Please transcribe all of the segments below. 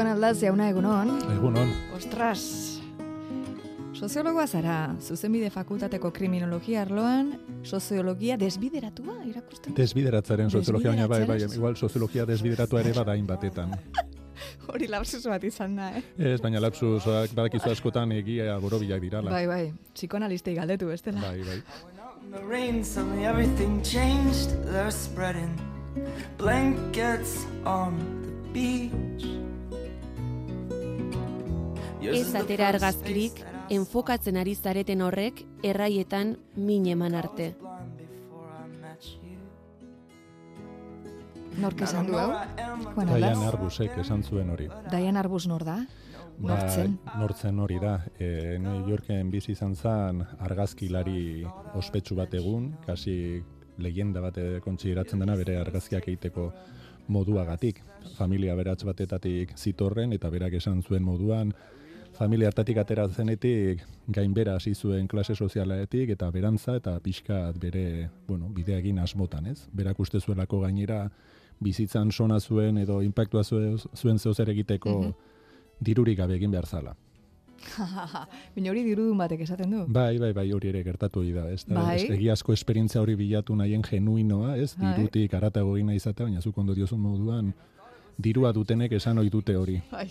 Juan Aldaz, jauna egunon. Egunon. Ostras, soziologoa zara, zuzenbide fakultateko kriminologia arloan, soziologia desbideratua irakusten? Desbideratzaren soziologia, baina bai, bai, igual soziologia desbideratua ere badain batetan. Hori lapsus bat izan da, eh? Ez, baina lapsus, badakizu askotan egia borobilak dirala. Bai, bai, psikoanalistei galdetu, bestela. bai. bai. The rain, suddenly everything changed. They're spreading blankets on the beach. Ez atera argazkirik, enfokatzen ari zareten horrek, erraietan min eman arte. Nork esan du, hau? Diane Aldaz? Arbusek esan zuen hori. Diane Arbus nor da? Nortzen? Ba, nortzen hori da. E, New Yorken bizi izan zen argazkilari ospetsu bat egun, kasi leyenda bat kontsideratzen dena bere argazkiak egiteko moduagatik. Familia beratz batetatik zitorren eta berak esan zuen moduan familia hartatik atera zenetik gainbera hasi zuen klase sozialaetik eta berantza eta pixkat bere, bueno, bidea egin asmotan, ez? Berak uste zuelako gainera bizitzan sona zuen edo impactua zuen, zuen zeozer egiteko dirurik gabe egin behar zala. Bina hori dirudun batek esaten du? Bai, bai, bai, hori ere gertatu hori da, ez? Da, Bai. ez- Egiazko esperientzia hori bilatu nahien genuinoa, ez? Bai. Dirutik aratago egin nahi izatea, baina zuk ondo diozun moduan dirua dutenek esan ohi dute hori. Bai.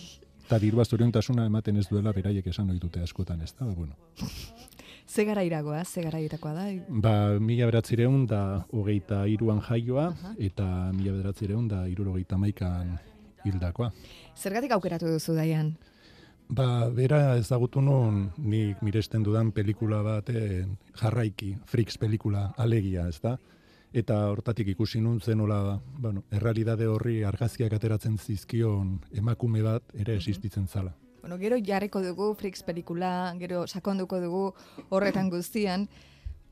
Eta dirua zoriontasuna ematen ez duela beraiek esan ohi dute askotan, ez da? Bueno. Ze gara iragoa, ze gara irakoa da? Ba, mila beratzireun da hogeita iruan jaioa, eta mila beratzireun da irurogeita maikan hildakoa. Zergatik aukeratu duzu daian? Ba, bera ezagutu nun nik miresten dudan pelikula bat eh, jarraiki, Freaks pelikula, alegia, ez da? Eta hortatik ikusi nun zen nola, bueno, errealidade horri argazkiak ateratzen zizkion emakume bat ere existitzen zala. Bueno, gero jarriko dugu Frix pelikula, gero sakonduko dugu horretan guztian,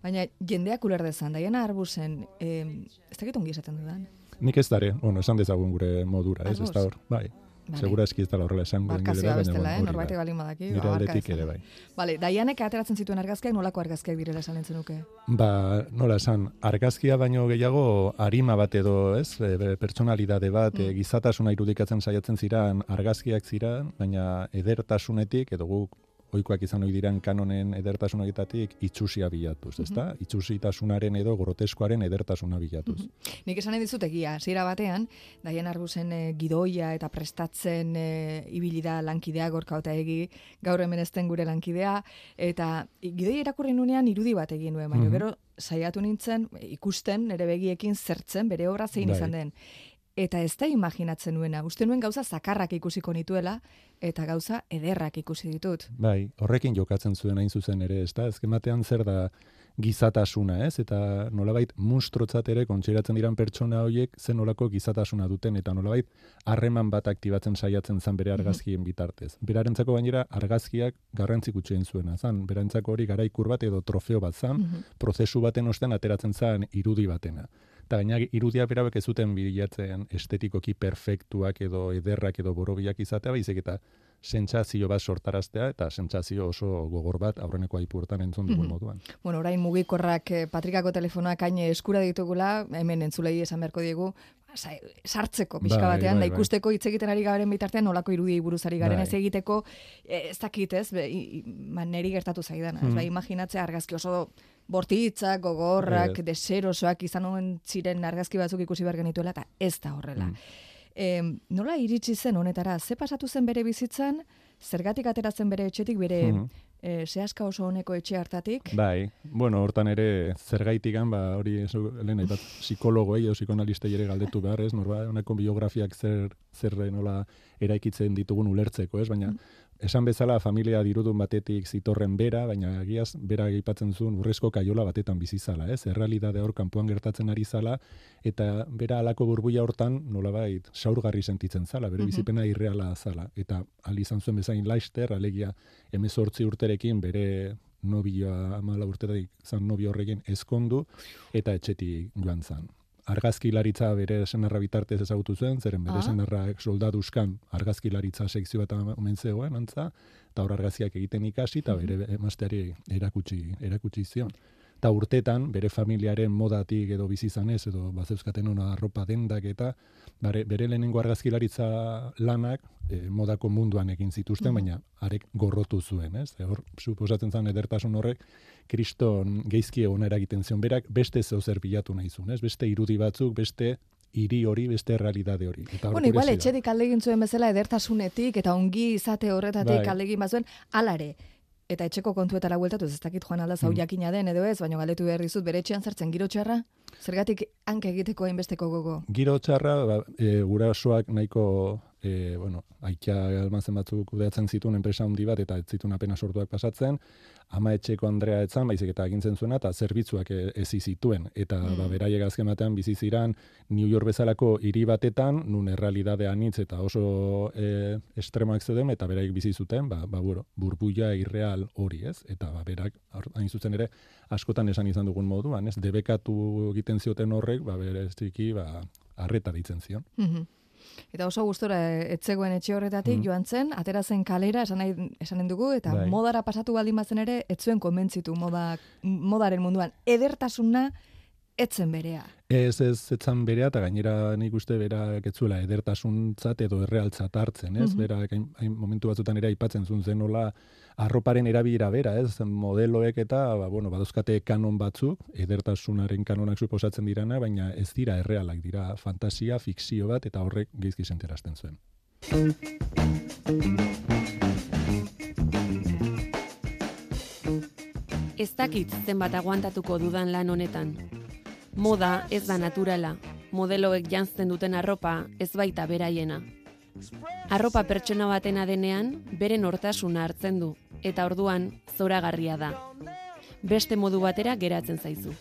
baina jendeak uler dezan, Diana Arbusen, eh, ez dakit ongi esaten dudan. Nik ez dare, bueno, esan dezagun gure modura, ez, ez da hor, bai. Vale. Segura eski ez da horrela esan gure Barkazioa bestela, eh? Norbaitek balin badaki. Nire aldetik ere bai. Vale, Dianek ateratzen zituen argazkiak nolako argazkiak direla esan nuke. Ba, nola esan, argazkia baino gehiago arima bat edo, ez, e, pertsonalidade bat, e, gizatasuna irudikatzen saiatzen ziran argazkiak ziran, baina edertasunetik, edo guk oikoak izan ohi diran kanonen edertasunetatik itxusia bilatuz, ezta? Itxusitasunaren edo groteskoaren edertasuna bilatuz. Nik esan dizut egia, hasiera batean, Diana Arbusen eh, gidoia eta prestatzen e, ibili da lankidea gorka egi, gaur hemen ezten gure lankidea, eta gidoia irakurri nunean irudi bat egin nuen, baina Mhm. gero saiatu nintzen eh, ikusten nere begiekin zertzen bere obra zein Bai. izan den. Eta ez da imaginatzen nuena, uste nuen gauza zakarrak ikusiko nituela, eta gauza ederrak ikusi ditut. Bai, horrekin jokatzen zuen hain zuzen ere, ezta? Ezken batean zer da gizatasuna, ez? Eta nolabait mustrotzat ere kontsiratzen diran pertsona horiek zen nolako gizatasuna duten eta nolabait harreman bat aktibatzen saiatzen zan bere argazkien bitartez. Berarentzako gainera argazkiak garrantzi gutxien zuena, zan berantzako hori garaikur bat edo trofeo bat zan, prozesu baten ostean ateratzen zan irudi batena. Eta gaina irudia berabek ez zuten bilatzen estetikoki perfektuak edo ederrak edo borobiak izatea, baizik eta sentsazio bat sortaraztea eta sentsazio oso gogor bat aurreneko aipurtan entzun dugun moduan. Bueno, orain mugikorrak eh, Patrikako telefonoak haine eskura ditugula, hemen entzulei esan beharko diegu, sa- sartzeko pixka Bai, batean, bai, da bai. ikusteko hitz egiten ari garen bitartean nolako irudiei buruz ari garen Bai. ez egiteko, eh, ez dakit ez, be, i- i- ma, neri gertatu zaidana, ez Hmm. bai, imaginatzea argazki oso bortitzak, gogorrak, deserosoak izan omen ziren argazki batzuk ikusi behar genituela, eta ez da horrela. Mm. Em, nola iritsi zen honetara, ze pasatu zen bere bizitzan, zergatik ateratzen bere etxetik, bere Mhm. eh, sehaska oso honeko etxe hartatik, Bai, bueno, hortan ere zergaitikan, ba, hori esu, lehen aipat, psikologoei edo psikonalistei ere galdetu behar, ez, norba, honeko biografiak zer, zer nola eraikitzen ditugun ulertzeko, ez, baina esan bezala familia dirudun batetik zitorren bera, baina egiaz bera aipatzen zuen urrezko kaiola batetan bizi zala, ez? Errealidade hor kanpoan gertatzen ari zala eta bera alako burbuia hortan nolabait saurgarri sentitzen zala, bere bizipena irreala zala. Eta al izan zuen bezain laister, alegia 18 urterekin bere nobioa amala urtetatik zan nobio horrekin ezkondu eta etxetik joan zan argazkilaritza bere senarra bitartez ezagutu zuen, zeren bere Ah. senarrak soldaduzkan argazkilaritza sekzio bat omen zegoen, antza, eta hor argazkiak egiten ikasi, eta bere emazteari erakutsi, erakutsi zion. Eta urtetan bere familiaren modatik edo bizi izanez edo bazeuzkaten ona arropa dendak eta bare, bere lehenengo argazkilaritza lanak e, modako munduan egin zituzten, Mhm. baina arek gorrotu zuen, ez? E, hor, suposatzen zen edertasun horrek, kriston geizki egon eragiten zion, berak beste zeu zer bilatu nahi zuen, ez? Beste irudi batzuk, beste hiri hori, beste realidade hori. Eta Bueno, igual etxerik aldegin zuen bezala edertasunetik eta ongi izate horretatik Bai. aldegin bazuen, alare. Eta etxeko kontuetara bueltatu, ez dakit joan alda zau Mm. jakina den edo ez, baina galdetu behar dizut bere etxean zertzen giro txarra? Zergatik hanka egiteko hainbesteko gogo? Giro txarra, ba, e, gurasoak nahiko, e, bueno, aikia almazen batzuk kudeatzen zituen enpresa handi bat, eta ez zituen apena sortuak pasatzen, ama etxeko Andrea etzan, baizik eta egintzen zuena, eta zerbitzuak e, ezi zituen. Eta Mm. ba, beraiek azken batean bizi ziran New York bezalako hiri batetan, nun errealidadea anitz eta oso e, estremoak zeuden, eta beraiek bizi zuten, ba, ba, bueno, burbuia irreal hori, ez? Eta ba, berak, hain zuzen ere, askotan esan izan dugun moduan, ez? Debekatu egiten zioten horrek, ba, bereziki, ba, arreta ditzen zion. Mhm. Eta oso gustora etzegoen etxe horretatik Mm. joan zen, atera zen kalera, esan nahi, esanen dugu, eta Bai. modara pasatu baldin bazen ere, etzuen konbentzitu moda, modaren munduan. Edertasuna etzen berea. Ez ez etzan berea, eta gainera nik uste berak etzuela edertasuntzat edo errealtzat hartzen, ez? Mhm. Berak hain, hain momentu batzutan ere aipatzen zuen zen nola arroparen erabilera bera, ez? Modeloek eta, ba, bueno, badozkate kanon batzuk, edertasunaren kanonak suposatzen dirana, baina ez dira errealak, dira fantasia, fikzio bat, eta horrek geizki senterazten zuen. Ez dakit zenbat aguantatuko dudan lan honetan. Moda ez da naturala, modeloek janzten duten arropa ez baita beraiena. Arropa pertsona batena denean, beren hortasuna hartzen du, eta orduan zoragarria da. Beste modu batera geratzen zaizu.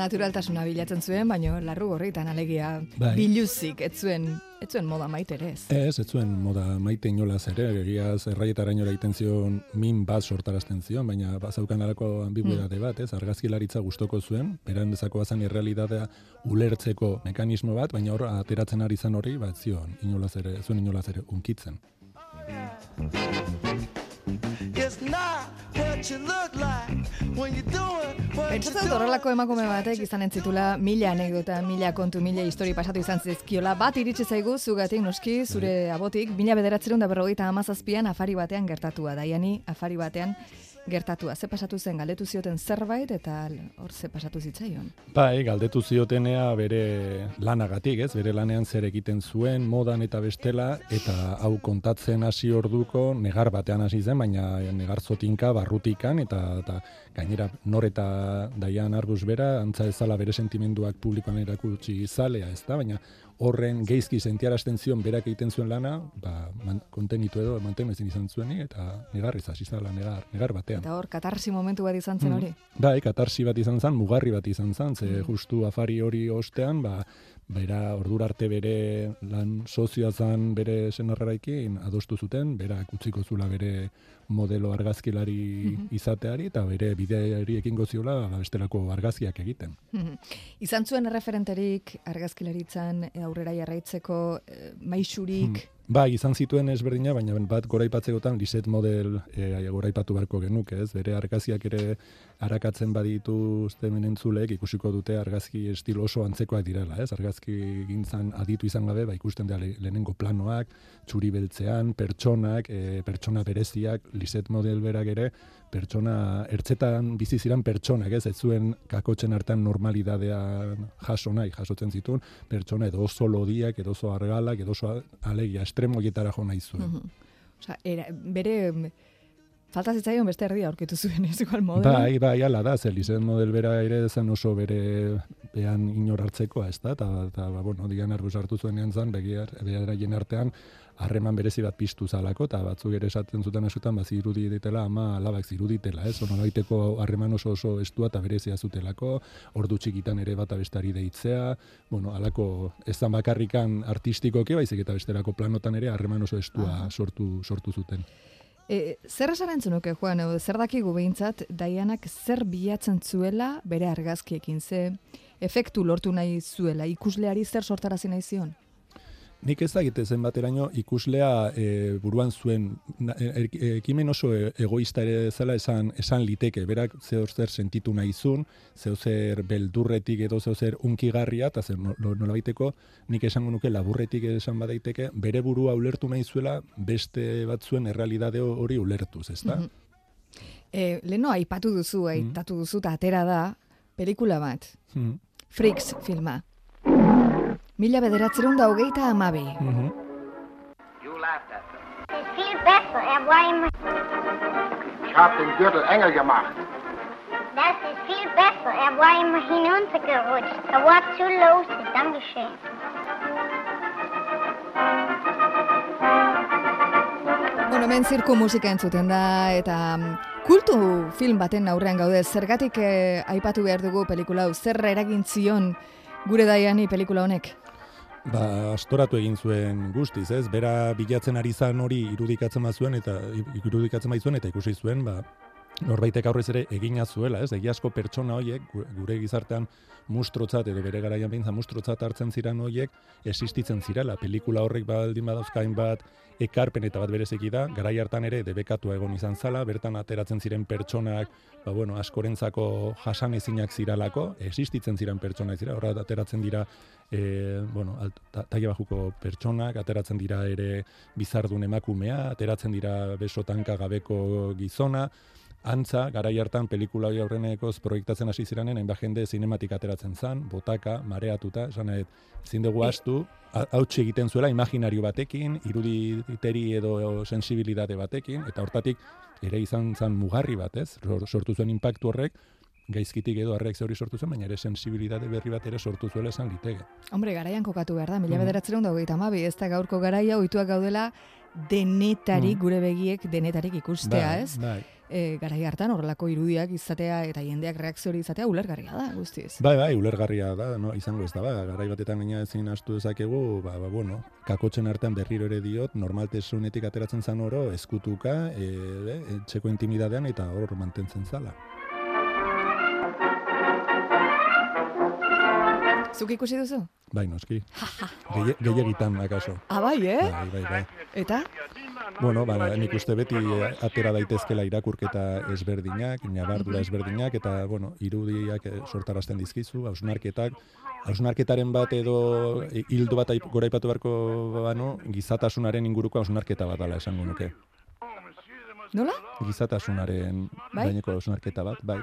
Naturaltasuna bilatzen zuen, baino larru gorritan alegia Bai. biluzik, ez zuen, ez zuen moda maite ere ez. Ez, ez zuen moda maite inolaz ere, egiaz erraietarainora egiten zion min bat sortarazten zion, baina bazaukan alako ambiguidade bat, ez, argazkilaritza gustoko zuen, beran dezako bazan irrealidadea ulertzeko mekanismo bat, baina hor ateratzen ari zan hori, bat zion, inolaz ere, zuen inolaz ere unkitzen. It's not what you look like when you're doing what Pentsatzen dut horrelako emakume batek izan entzitula mila anekdota, mila kontu, mila histori pasatu izan zizkiola. Bat iritsi zaigu zugatik noski zure abotik, mila bederatzerun da berrogeita amazazpian afari batean gertatua. Daiani afari batean gertatua. Ze pasatu zen, galdetu zioten zerbait eta hor ze pasatu zitzaion. Bai, galdetu ziotenea bere lanagatik, ez? Bere lanean zer egiten zuen, modan eta bestela, eta hau kontatzen hasi orduko negar batean hasi zen, baina negar zotinka, barrutikan, eta, eta gainera nor eta daian argus bera, antza ezala bere sentimenduak publikoan erakutsi zalea, ez da? Baina horren geizki sentiarazten zion berak egiten zuen lana, ba, man, kontenitu edo mantenu ezin izan zuenik, eta negarriz hasi zala, negar, negar batean. Eta hor, katarsi momentu bat izan zen Mm. hori. Bai, katarsi bat izan zen, mugarri bat izan zen, ze justu afari hori ostean, ba, bera ordura arte bere lan sozioa zen bere senarraraikin adostu zuten, bera utziko zula bere modelo argazkilari izateari, eta bere bideari ekingo ziola bestelako argazkiak egiten. Mhm. Izan zuen erreferenterik argazkilaritzan aurrera jarraitzeko eh, maisurik, Ba, izan zituen ezberdina, baina bat goraipatzekotan liset model e, goraipatu beharko genuke, ez? Bere argazkiak ere arakatzen baditu hemen entzuleek ikusiko dute argazki estilo oso antzekoak direla, ez? Argazki gintzan aditu izan gabe, ba, ikusten da le- lehenengo planoak, txuri beltzean, pertsonak, e, pertsona bereziak, liset model berak ere, pertsona, ertzetan bizi ziren pertsonak, ez? Ez zuen kakotzen artean normalidadea jaso nahi, jasotzen zituen, pertsona edo oso lodiak, edo oso argalak, edo oso alegia, estremoietara jo nahi zuen. Mhm. Osea, era, bere falta zitzaion beste erdia aurkitu zuen ez igual modelo. Bai, bai, ala da, zer lizen model bera ere zen oso bere behan inor hartzekoa, ez da, eta, eta ba, bueno, digan arbus hartu zuen zan, begiar, beraien artean, harreman berezi bat piztu zalako, eta batzuk ere esaten zuten askotan, ba, zirudi ditela, ama alabak ziruditela, ez, ono baiteko harreman oso oso estua eta berezia zutelako, ordu txikitan ere bata bestari deitzea, bueno, alako ez zan bakarrikan artistikoki, baizik eta bestelako planotan ere harreman oso estua Aha. sortu, sortu zuten. E, zer esan entzunuke, Juan, edo zer dakigu behintzat, Daianak zer bilatzen zuela bere argazkiekin, ze efektu lortu nahi zuela, ikusleari zer sortarazi nahi zion? Nik ez dakit zen bateraino ikuslea e, buruan zuen e- e- ekimen oso e- egoista ere zela esan, esan liteke, berak zeo zer sentitu nahi zun, zeo zer beldurretik edo zeo zer unkigarria, eta zer no- no- nolabaiteko nik esango nuke laburretik esan badaiteke, bere burua ulertu nahi zuela beste batzuen errealidade hori ulertuz, ezta? Mhm. E, leno aipatu duzu, aipatu duzu, eta atera da, pelikula bat, Mhm. Freaks filma. Mila bederatzerun da hogeita amabi. Mhm. You laughed at them. Es viel besser, er war immer. Ich hab den Gürtel enger gemacht. Das ist viel besser, er war immer hinuntergerutscht. Er war zu lustig, Dankeschön. Bueno, hemen zirku musika entzuten da, eta mm, kultu film baten aurrean gaude, zergatik eh, aipatu behar dugu pelikula hau, zer eragin zion gure daiani pelikula honek? Ba, astoratu egin zuen guztiz, ez? Bera bilatzen ari zan hori irudikatzen bazuen eta irudikatzen baizuen eta ikusi zuen, ba, norbaitek aurrez ere egina zuela, ez? Egiazko pertsona horiek gu- gure gizartean mustrotzat edo bere garaian behintzen mustrotzat hartzen ziren horiek existitzen zirela. Pelikula horrek baldin badauzkain bat ekarpen eta bat berezeki da, garai hartan ere debekatua egon izan zala, bertan ateratzen ziren pertsonak, ba bueno, askorentzako jasan ezinak ziralako, existitzen ziren pertsonak zira, horra ateratzen dira e, bueno, taia bajuko pertsonak, ateratzen dira ere bizardun emakumea, ateratzen dira besotanka gabeko gizona, Antza, garai hartan pelikula hori aurrenekoz proiektatzen hasi ziranen, hainbat jende zinematik ateratzen zan, botaka, mareatuta, esan nahi, ezin dugu astu, hautsi egiten zuela imaginario batekin, iruditeri edo sensibilidade batekin, eta hortatik ere izan zan mugarri bat, ez? Sor- Sortu zuen impactu horrek, gaizkitik edo arreak hori sortu zen, baina ere sensibilidade berri bat ere sortu zuela esan liteke. Hombre, garaian kokatu behar da, mila Mhm. bederatzerun da hogeita amabi, ez da gaurko garaia, oituak gaudela denetarik, Mhm. gure begiek denetarik ikustea, Bai, ez? Bai. E, garai hartan horrelako irudiak izatea eta jendeak reakzio hori izatea ulergarria da, guztiz. Bai, bai, ulergarria da, no, izango ez da, ba, garai batetan gaina ezin astu dezakegu, ba, ba, bueno, kakotzen artean berriro ere diot, normaltasunetik ateratzen zan oro, eskutuka, e, e, etxeko intimidadean eta hor mantentzen zala. Zuk ikusi duzu? Bai, noski. Gehi- Gehiegitan, akaso. Ah, bai, eh? Bai, bai, bai. Eta? Bueno, ba, nik uste beti eh, atera daitezkela irakurketa ezberdinak, nabardura ezberdinak, eta, bueno, irudiak eh, sortarazten dizkizu, hausnarketak, hausnarketaren bat edo eh, hildo bat aip- gora aipatu beharko bano, gizatasunaren inguruko hausnarketa bat dala esango nuke. Nola? Gizatasunaren Bai? gaineko hausnarketa bat, bai.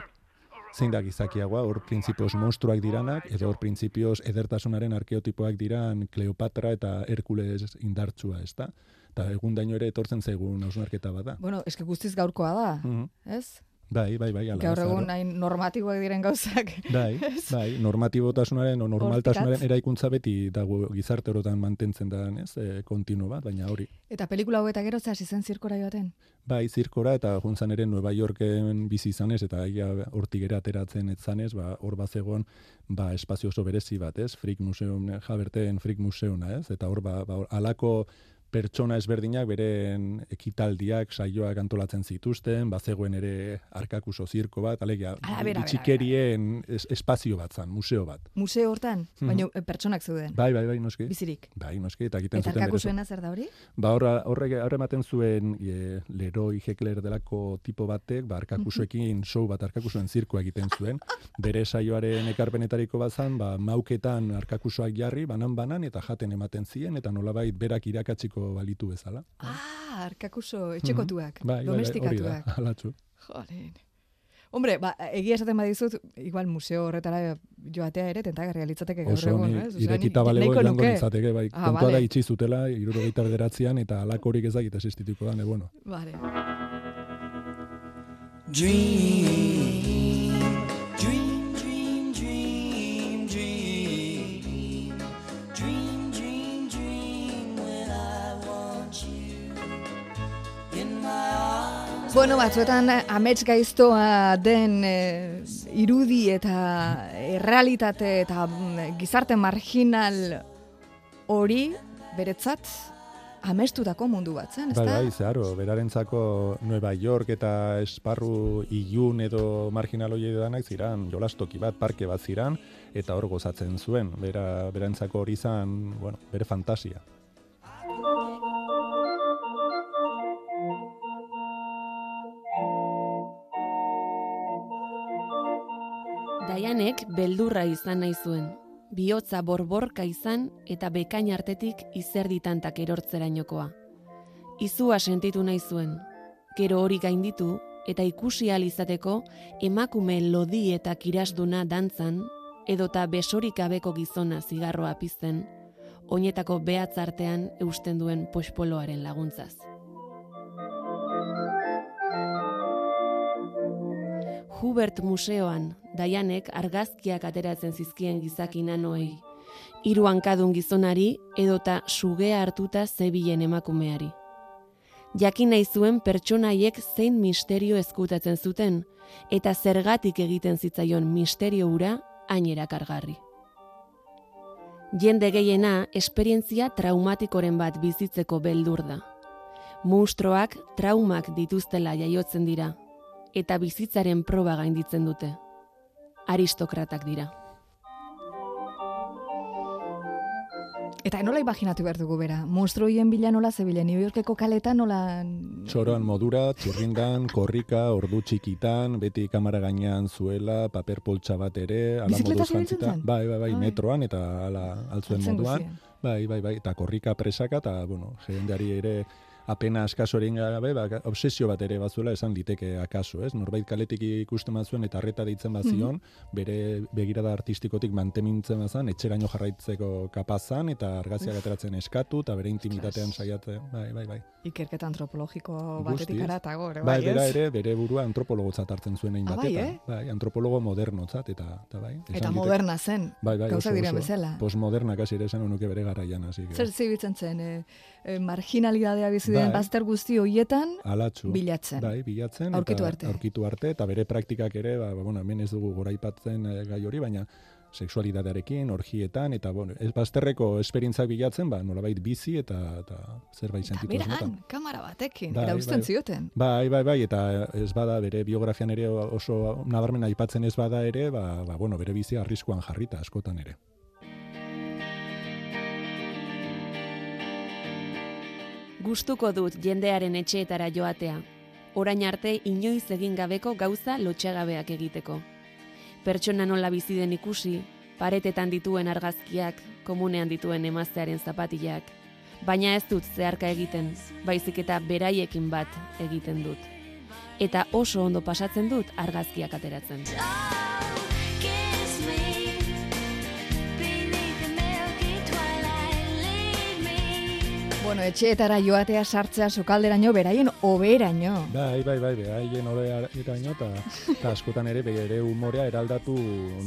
Zein da gizakiagoa, hor printzipioz monstruak diranak, edo hor printzipioz edertasunaren arkeotipoak diran Kleopatra eta Herkules indartsua, ezta? Eta egun daino ere etortzen zaigun hausnarketa bada. Bueno, eske guztiz gaurkoa da, Mhm. ez? Bai, bai, bai, ala. Gaur egun hain normatiboak diren gauzak. Bai, bai, normatibotasunaren o normaltasunaren eraikuntza beti dago gizarte orotan mantentzen da, ez, e, kontinuo bat, baina hori. Eta pelikula hau eta gero hasi zen zirkora joaten. Bai, zirkora eta juntzan ere Nueva Yorken bizi izanez eta ia hortik ateratzen etzanez, ba, hor bazegoen ba, espazio oso berezi bat, ez? Freak Museum, Jaberteen Freak Museuna, ez? Eta hor, ba, ba, hor, alako pertsona ezberdinak beren ekitaldiak, saioak antolatzen zituzten, bazegoen ere arkakuso zirko bat, alegia, bitxikerien es, espazio bat zan, museo bat. Museo hortan, Mhm. baina eh, pertsonak zeuden. Bai, bai, bai, noski. Bizirik. Bai, noski, eta egiten zuten zuena zer da hori? Ba, horra, horrek horre ematen zuen e, Leroy Heckler delako tipo batek, ba, arkakusoekin show bat arkakusoen zirkoa egiten zuen. Bere saioaren ekarpenetariko bazan, ba, mauketan arkakusoak jarri, banan-banan, eta jaten ematen zien, eta nolabait berak irakatsiko balitu bezala. Ah, arkakuso etxekotuak, Bai, bai, bai, hori da, domestikatuak. alatxu. Joren. Hombre, ba, egia esaten badizut, igual museo horretara joatea ere, tentagarria litzateke gaur egun, ni ez? Irekita balego nuke. nintzateke, bai. Ah, kontua da vale. itxi zutela, irurogeita bederatzean, eta alakorik ez dakit existituko da, ne, bueno. Vale. Dream, Bueno, batzuetan eh, amets gaiztoa den eh, irudi eta errealitate eta mm, gizarte marginal hori beretzat amestutako mundu bat zen, Bai, ezta? bai, zeharo, berarentzako Nueva York eta esparru ilun edo marginal hoi danak ziran, jolastoki bat, parke bat ziran, eta hor gozatzen zuen, bera, berantzako hori izan, bueno, bere fantasia. Beldurra izan nahi zuen. Bihotza borborka izan eta bekain artetik izerditantak erortzerainokoa. Izua sentitu nahi zuen. Gero hori gainditu eta ikusi ahal izateko emakume lodi eta kirasduna dantzan edota besorik gabeko gizona zigarroa pizten, oinetako behatz artean eusten duen pospoloaren laguntzaz. Hubert Museoan, Daianek argazkiak ateratzen zizkien gizaki nanoei, hiru hankadun gizonari edota sugea hartuta zebilen emakumeari. Jakin nahi zuen pertsonaiek zein misterio ezkutatzen zuten, eta zergatik egiten zitzaion misterio hura hain erakargarri. Jende gehiena esperientzia traumatikoren bat bizitzeko beldur da. Munstroak traumak dituztela jaiotzen dira, eta bizitzaren proba gainditzen dute. Aristokratak dira. Eta nola imaginatu behar dugu bera? Monstruoien bila nola zebile, New Yorkeko kaletan nola... Txoroan modura, txirrindan, korrika, ordu txikitan, beti kamara gainean zuela, paper poltsa bat ere, ala moduz jantzita. Bai, bai, bai, Ai. metroan eta ala altzuen moduan. guzien. Bai, bai, bai, eta korrika presaka, eta, bueno, jendeari ere apena askaso egin gabe, ba, obsesio bat ere bazuela esan liteke akaso, ez? Norbait kaletik ikusten bazuen eta arreta deitzen bazion, bere begirada artistikotik mantemintzen bazan, etxeraino jarraitzeko kapazan, eta argaziak ateratzen eskatu, eta bere intimitatean saiatzen, bai, bai, bai. Ikerketa antropologiko batetik aratago, ere, Bai, bai, bera ere, bere burua antropologotzat hartzen zuen egin Ah, bai, eh? bai, antropologo modernotzat, eta, eta bai. Eta moderna zen, Bai, bai, diren oso. bezala. Postmoderna kasi ere esan nuke bere garaian, hasi. Zer zibitzen zen, e, e, marginalidadea bizi den Bai. bazter guzti hoietan, Alatxu. bilatzen. Bai, bilatzen. Aurkitu eta, arte. Aurkitu arte, eta bere praktikak ere, ba, ba, bueno, hemen ez dugu goraipatzen eh, gai hori, baina sexualitatearekin, orgietan, eta bueno, ez bazterreko esperientzak bilatzen, ba, nolabait bizi eta, eta zerbait eta sentitu beran, asmotan. kamara batekin, Bai, erauzten bai. zioten. Bai, bai, bai, eta ez bada bere biografian ere oso nabarmen aipatzen ez bada ere, ba, ba bueno, bere bizia arriskuan jarrita askotan ere. Gustuko dut jendearen etxeetara joatea. Orain arte inoiz egin gabeko gauza lotxagabeak egiteko. Pertsona nola bizi den ikusi, paretetan dituen argazkiak, komunean dituen emaztearen zapatilak, baina ez dut zeharka egiten, baizik eta beraiekin bat egiten dut. Eta oso ondo pasatzen dut argazkiak ateratzen. Bueno, etxeetara joatea sartzea sokalderaino beraien oberaino. Bai, bai, bai, behaien horreiraino, eta askotan ere bere umorea eraldatu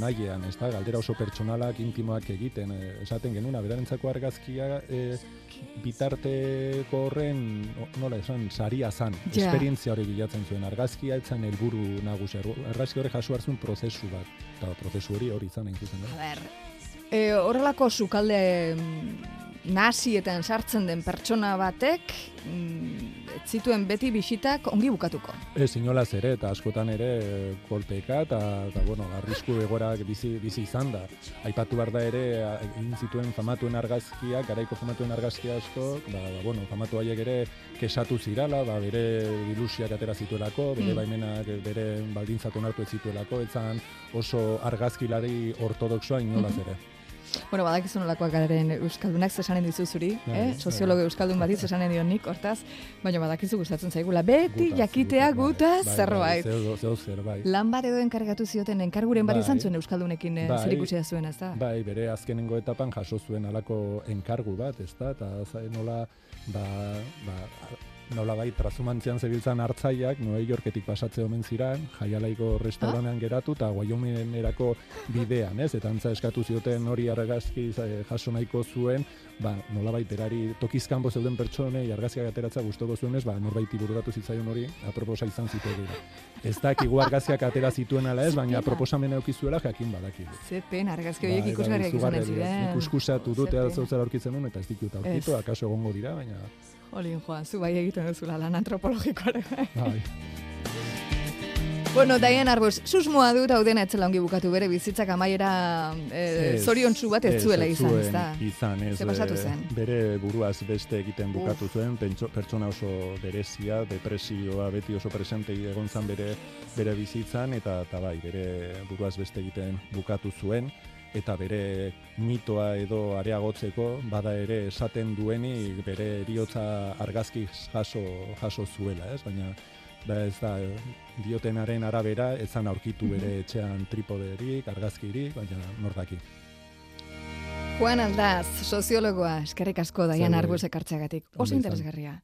nahiean, ez da, galdera oso pertsonalak, intimoak egiten, eh, esaten genuna, berarentzako argazkia eh, bitarteko horren, nola esan, saria zan, Ja. esperientzia hori bilatzen zuen, argazkia etzan helburu nagusia, argazki hori jaso hartzun prozesu bat, eta prozesu hori hori izan hain zuzen, A eh? ber, e, horrelako sukalde mm, nasietan sartzen den pertsona batek mm, zituen beti bisitak ongi bukatuko. Ez inolaz ere, eta askotan ere eh, kolpeka, eta, eta bueno, arrisku egorak bizi, bizi izan da. Aipatu behar da ere, egin zituen famatuen argazkiak, garaiko famatuen argazki asko, ba, ba, bueno, famatu haiek ere kesatu zirala, ba, bere ilusiak atera zituelako, bere Mm. baimenak bere baldintzak onartu ez zituelako, etzan oso argazkilari ortodoxoa inolaz ere. Bueno, badakizu nolakoak garen euskaldunak zesanen dizu zuri, Bai, eh? bai. Soziologo euskaldun bati zesanen dio nik, hortaz, baina badakizu gustatzen zaigula. Beti Gutaz, jakitea gutaz, gutaz bai, zerbait. Bai, zeo, zeo zer, bai. Lan bat edo enkargatu zioten enkarguren bat izan zuen euskaldunekin eh, Bai. zer ikusia zuen, ez da? Bai, bere azkenengo etapan jaso zuen halako enkargu bat, ez da, eta nola, ba, ba, nola bai, trasumantzian zebiltzan hartzaiak, New Yorketik pasatze omen ziran, jaialaiko restaurantean geratu, eta Wyomingerako bidean, ez? Eta antza eskatu zioten hori argazki eh, jaso nahiko zuen, ba, nola bai, berari tokizkanbo zeuden pertsonei argazkiak ateratza gustoko zuenez, ba, norbaiti bururatu zitzaion hori, aproposa izan zituen Ez dakigu argazkiak atera zituen ala ez, baina proposamena eukizuela jakin badakigu. Ze pena, argazki horiek bai, ikusgarriak izugarriak dira. ziren. Nik uskusatu dut Ze ea pena. zeu zer aurkitzen duen, eta ez ditut aurkitu, Ez. akaso egongo dira, baina... Olin, Joan, zu bai egiten duzula lan antropologikoare. Bai. Bueno, Diane Arbus, susmoa dut hau dena etzela ongi bukatu bere bizitzak amaiera eh, Ez, zoriontsu bat ez zuela izan, ez da? Izan, ez. Pasatu eh, zen? Bere buruaz beste egiten bukatu zuen, pentso, pertsona oso berezia, depresioa beti oso presente egon zan bere, bere bizitzan, eta, eta bai, bere buruaz beste egiten bukatu zuen, eta bere mitoa edo areagotzeko, bada ere esaten duenik bere eriotza argazki jaso, jaso zuela, ez? Baina da ez da diotenaren arabera ezan aurkitu bere etxean tripoderik, argazkirik, baina nor daki. Juan Aldaz, soziologoa, eskerrik asko Diane Zer, Arbus ekartzeagatik. Oso interesgarria.